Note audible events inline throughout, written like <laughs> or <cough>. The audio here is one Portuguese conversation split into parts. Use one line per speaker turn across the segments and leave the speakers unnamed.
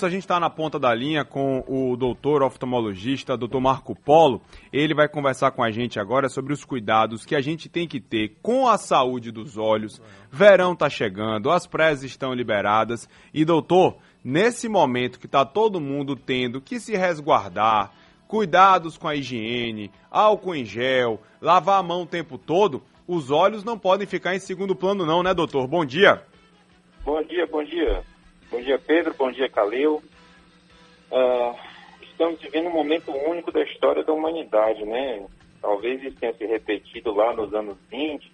A gente está na ponta da linha com o doutor oftalmologista, doutor Marco Polo. Ele vai conversar com a gente agora sobre os cuidados que a gente tem que ter com a saúde dos olhos. Verão está chegando, as praias estão liberadas. E, doutor, nesse momento que está todo mundo tendo que se resguardar, cuidados com a higiene, álcool em gel, lavar a mão o tempo todo, os olhos não podem ficar em segundo plano, não, né, doutor? Bom dia.
Bom dia, bom dia. Bom dia, Pedro. Bom dia, Calil. Uh, estamos vivendo um momento único da história da humanidade, né? Talvez isso tenha se repetido lá nos anos 20,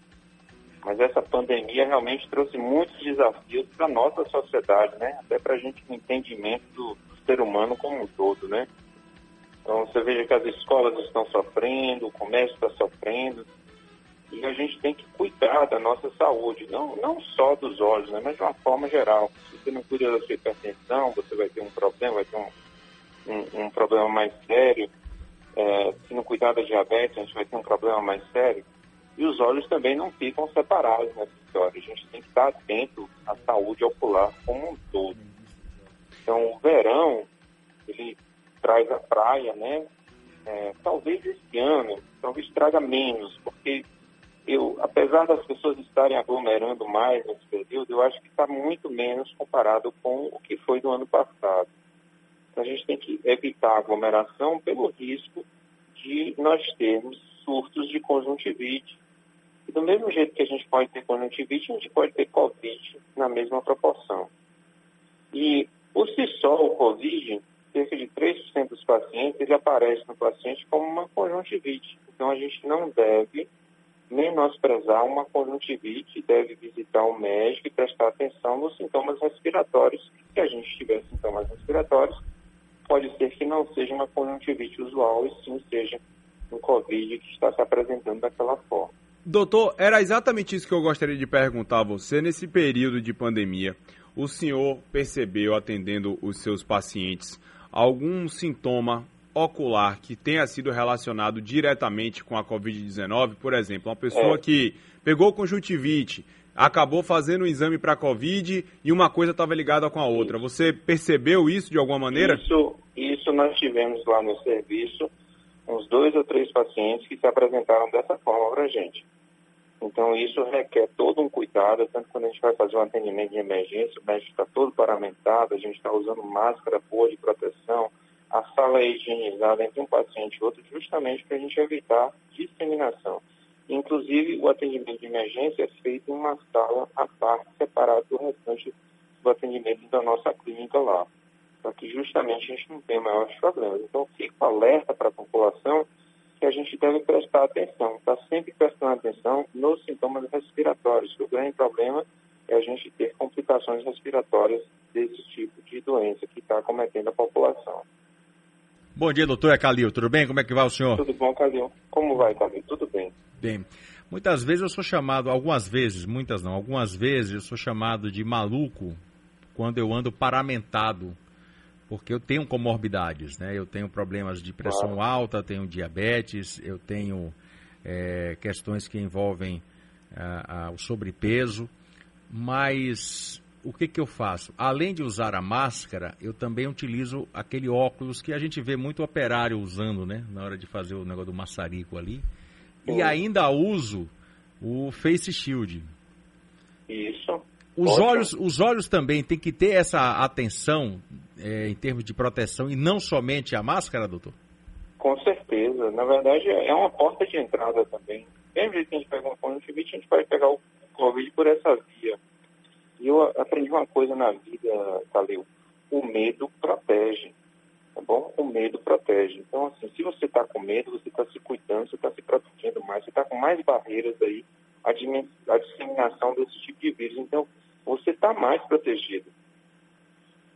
mas essa pandemia realmente trouxe muitos desafios para a nossa sociedade, né? Até para a gente no entendimento do ser humano como um todo, né? Então você veja que as escolas estão sofrendo, o comércio está sofrendo, e a gente tem que cuidar da nossa saúde, não, não só dos olhos, né, mas de uma forma geral. Se você não cuida da sua hipertensão, você vai ter um problema, vai ter um, um, um problema mais sério. É, se não cuidar da diabetes, a gente vai ter um problema mais sério. E os olhos também não ficam separados nessa história. A gente tem que estar atento à saúde ocular como um todo. Então, o verão, ele traz a praia, né? É, talvez esse ano, talvez traga menos, porque eu, apesar das pessoas estarem aglomerando mais nesse período, eu acho que está muito menos comparado com o que foi do ano passado. Então, a gente tem que evitar a aglomeração pelo risco de nós termos surtos de conjuntivite. E do mesmo jeito que a gente pode ter conjuntivite, a gente pode ter Covid na mesma proporção. E, por si só, o Covid, cerca de 3% dos pacientes, ele aparece no paciente como uma conjuntivite. Então, a gente não deve menosprezar uma conjuntivite, deve visitar o médico e prestar atenção nos sintomas respiratórios. Se a gente tiver sintomas respiratórios, pode ser que não seja uma conjuntivite usual e sim seja um Covid que está se apresentando daquela forma.
Doutor, era exatamente isso que eu gostaria de perguntar a você. Nesse período de pandemia, o senhor percebeu, atendendo os seus pacientes, algum sintoma ocular que tenha sido relacionado diretamente com a Covid-19, por exemplo, uma pessoa é. que pegou conjuntivite, acabou fazendo um exame para a Covid e uma coisa estava ligada com a outra. Você percebeu isso de alguma maneira?
Isso, isso nós tivemos lá no serviço uns dois ou três pacientes que se apresentaram dessa forma para a gente. Então, isso requer todo um cuidado, tanto quando a gente vai fazer um atendimento de emergência, o médico está todo paramentado, a gente está usando máscara boa de proteção, a sala é higienizada entre um paciente e outro, justamente para a gente evitar disseminação. Inclusive, o atendimento de emergência é feito em uma sala à parte, separado do restante do atendimento da nossa clínica lá, para que justamente a gente não tenha maiores problemas. Então, fico alerta para a população que a gente deve prestar atenção, está sempre prestando atenção nos sintomas respiratórios. O grande problema é a gente ter complicações respiratórias desse tipo de doença que está acometendo a população.
Bom dia, doutor. É Calil. Tudo bem? Como é que vai o senhor?
Tudo bom, Calil. Como vai, Calil? Tudo bem.
Bem. Muitas vezes eu sou chamado, algumas vezes, muitas não, algumas vezes eu sou chamado de maluco quando eu ando paramentado, porque eu tenho comorbidades, né? Eu tenho problemas de pressão claro. alta, tenho diabetes, eu tenho é, questões que envolvem o sobrepeso, mas o que, que eu faço? Além de usar a máscara, eu também utilizo aquele óculos que a gente vê muito operário usando, né? Na hora de fazer o negócio do maçarico ali. E ainda uso o Face Shield.
Isso.
Os olhos, os olhos também têm que ter essa atenção é, em termos de proteção e não somente a máscara, doutor?
Com certeza. Na verdade, é uma porta de entrada também. Sempre que a gente pega uma conjuntivite, a gente pode pegar o Covid por essa via. E eu aprendi uma coisa na vida, Calil. O medo protege. Tá bom? O medo protege. Então, assim, se você está com medo, você está se cuidando, você está se protegendo mais, você está com mais barreiras aí à disseminação desse tipo de vírus. Então, você está mais protegido.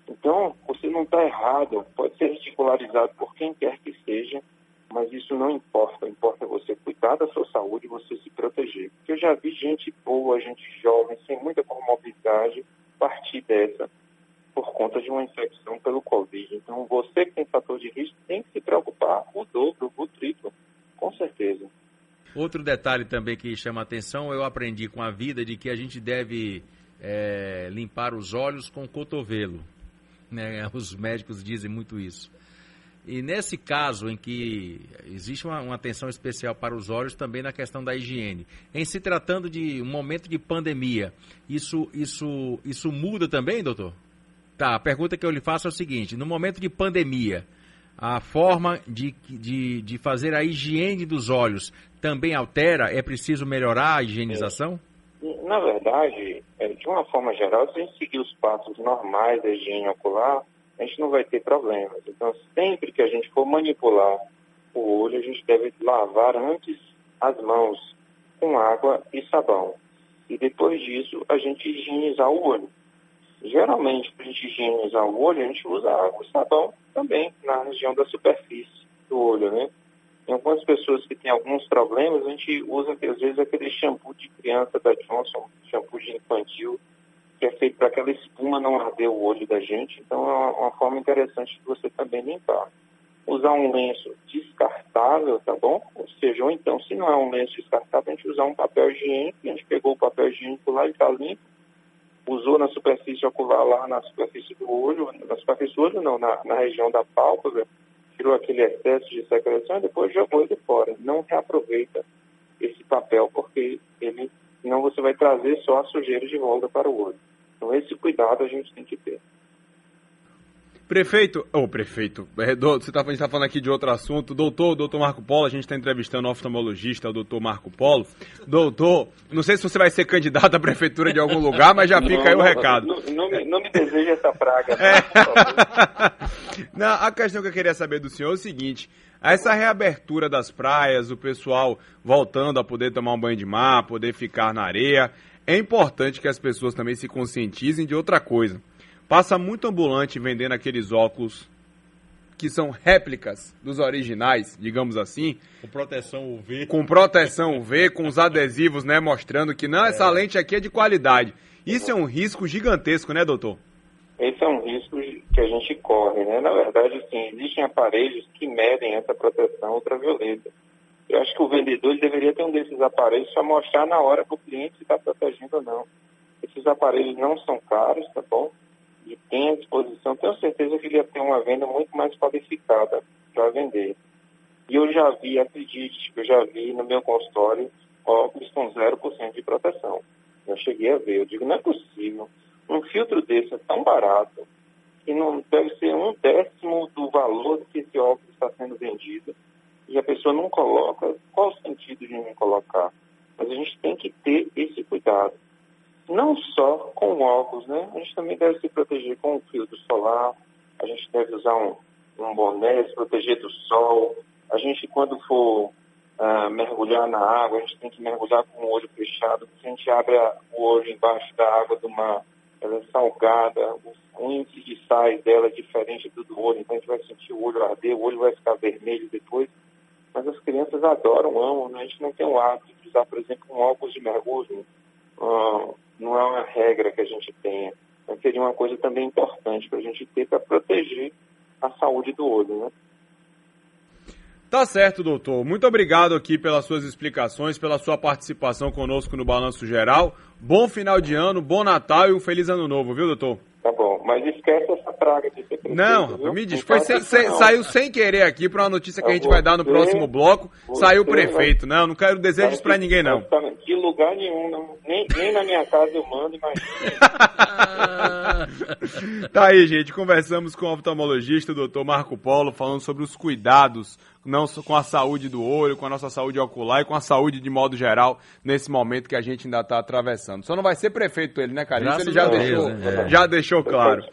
Então, você não está errado, pode ser ridicularizado por quem quer que seja, mas isso não importa. Importa você cuidar da sua saúde você se proteger. Eu já vi gente boa, gente jovem, sem muita comorbidade, partir dessa por conta de uma infecção pelo Covid. Então, você que tem fator de risco tem que se preocupar o dobro, o triplo, com certeza.
Outro detalhe também que chama atenção, eu aprendi com a vida de que a gente deve é, limpar os olhos com o cotovelo. Né? Os médicos dizem muito isso. E nesse caso em que existe uma, uma, atenção especial para os olhos também na questão da higiene. Em se tratando de um momento de pandemia, isso, isso, isso muda também, doutor? Tá, a pergunta que eu lhe faço é o seguinte: no momento de pandemia, a forma de, de, de fazer a higiene dos olhos também altera? É preciso melhorar a higienização?
Na verdade, é, de uma forma geral, se a gente seguir os passos normais da higiene ocular, gente não vai ter problemas. Então, sempre que a gente for manipular o olho, a gente deve lavar antes as mãos com água e sabão. E depois disso, a gente higienizar o olho. Geralmente, para a gente higienizar o olho, a gente usa água e sabão também na região da superfície do olho, né? Tem algumas pessoas que têm alguns problemas, a gente usa, às vezes, aquele shampoo de criança da Johnson, shampoo de infantil, que é feito para aquela espuma não arder o olho da gente. Então, é uma, forma interessante de você também limpar. Usar um lenço descartável, tá bom? Ou seja, ou então, se não é um lenço descartável, a gente usar um papel higiênico, a gente pegou o papel higiênico lá e está limpo, usou na superfície ocular lá, na superfície do olho, na superfície do olho não, na, na região da pálpebra, tirou aquele excesso de secreção e depois jogou ele fora. Não reaproveita esse papel, porque ele não você vai trazer só a sujeira de volta para o olho. Então, esse cuidado a gente tem que ter.
Prefeito, ô oh, prefeito, é, você tá, a gente está falando aqui de outro assunto. Doutor, doutor Marco Polo, a gente está entrevistando o oftalmologista, o doutor Marco Polo. Doutor, não sei se você vai ser candidato à prefeitura de algum lugar, mas já fica não, aí o não, recado.
Não, não, me, não me deseja essa praga. É. <laughs>
não, a questão que eu queria saber do senhor é o seguinte: essa reabertura das praias, o pessoal voltando a poder tomar um banho de mar, poder ficar na areia, é importante que as pessoas também se conscientizem de outra coisa. Passa muito ambulante vendendo aqueles óculos que são réplicas dos originais, digamos assim.
Com proteção UV.
Com proteção UV, com os adesivos, né, mostrando que não, é. essa lente aqui é de qualidade. Isso é um risco gigantesco, né, doutor?
Esse é um risco que a gente corre, né? Na verdade, sim, existem aparelhos que medem essa proteção ultravioleta. Eu acho que o vendedor deveria ter um desses aparelhos para mostrar na hora para o cliente se está protegendo ou não. Esses aparelhos não são caros, tá bom? E tem à disposição. Tenho certeza que ele ia ter uma venda muito mais qualificada para vender. E eu já vi, acredite, eu já vi no meu consultório óculos com 0% de proteção. Eu cheguei a ver, eu digo, não é possível. Um filtro desse é tão barato que não deve ser um décimo do valor que esse óculos está sendo vendido e a pessoa não coloca, qual o sentido de não colocar? Mas a gente tem que ter esse cuidado. Não só com óculos, né? A gente também deve se proteger com o filtro solar, a gente deve usar um, um boné, se proteger do sol. A gente, quando for uh, mergulhar na água, a gente tem que mergulhar com o olho fechado. Se a gente abre o olho embaixo da água do mar, ela é salgada, o índice de sais dela é diferente do do olho, então a gente vai sentir o olho arder, o olho vai ficar vermelho depois mas as crianças adoram, amam. Né? A gente não tem o hábito de usar, por exemplo, um óculos de mergulho. Uh, não é uma regra que a gente tenha. Mas seria uma coisa também importante para a gente ter para proteger a saúde do olho, né?
Tá certo, doutor. Muito obrigado aqui pelas suas explicações, pela sua participação conosco no Balanço Geral. Bom final de ano, bom Natal e um feliz ano novo, viu, doutor?
Tá bom, mas esquece essa praga de ser prefeito,
Não, viu? me diz, foi sem, sem, saiu sem querer aqui para uma notícia que a gente vai dar no próximo bloco. Saiu o prefeito. Não, não quero desejos para ninguém, não.
De lugar nenhum, não. Nem, nem na minha casa eu mando, imagina. <laughs>
tá aí, gente. Conversamos com o oftalmologista, o doutor Marco Polo, falando sobre os cuidados não só com a saúde do olho, com a nossa saúde ocular e com a saúde de modo geral nesse momento que a gente ainda está atravessando. Só não vai ser prefeito ele, né, cara? Isso ele já deixou, né? já deixou claro.